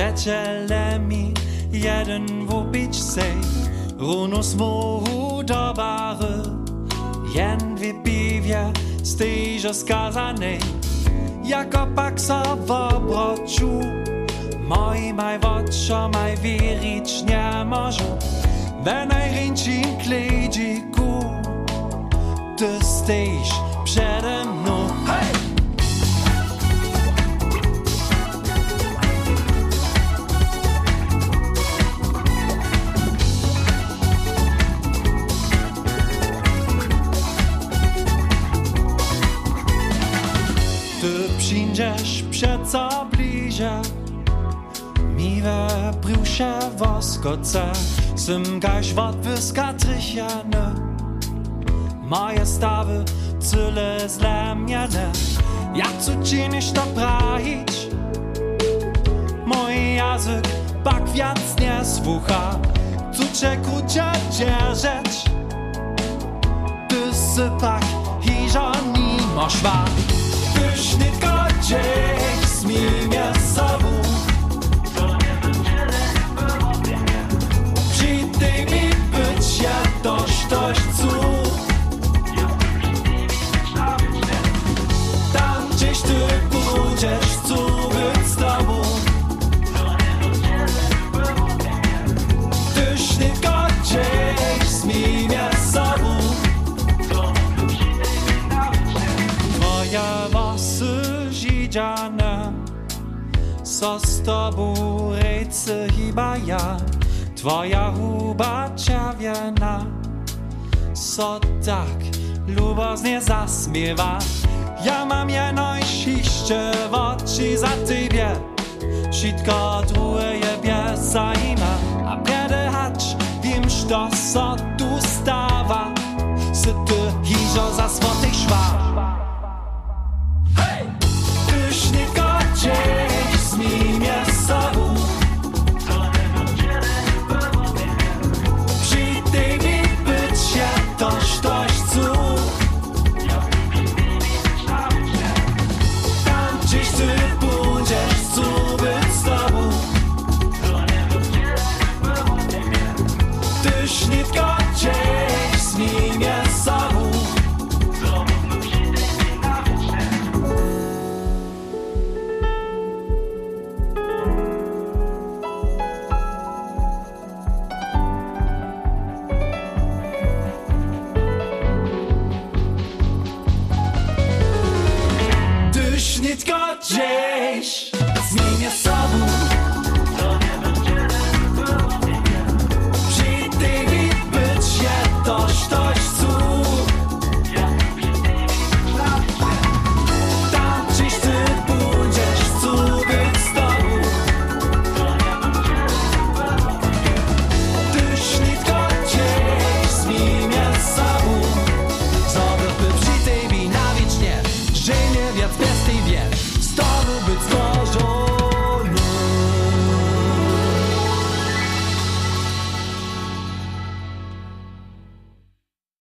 Przyjacielemi jeden wupić sej. Runus mohu dobary Jen wypiwia z tejże skazanej Jako paksa w obrociu Moj maj woczo maj wirić nie może ein Rinchen kledziku Du stehst przede mną Ty przyjdziesz przeco bliżej. Miwe brusze woskoce Sym gaś wot wyskatrysiane Moje stawy cyle zlemiane Jak co czynisz to prahić Mój język bak wiac nie słucha. Co cię krócie dzierżeć Ty sypak hiżo nie moszwa Tyś nie godziej zidziane Co z tobą chyba ja? Twoja huba czerwiena Co tak luboznie zasmiewa? Ja mam jeno iście w oczy za tybie. Wszystko drugie jebie zajma A kiedy hacz wiem, co so tu stawa. Se ty hiżo za swotych szwa Dziś go gdzieś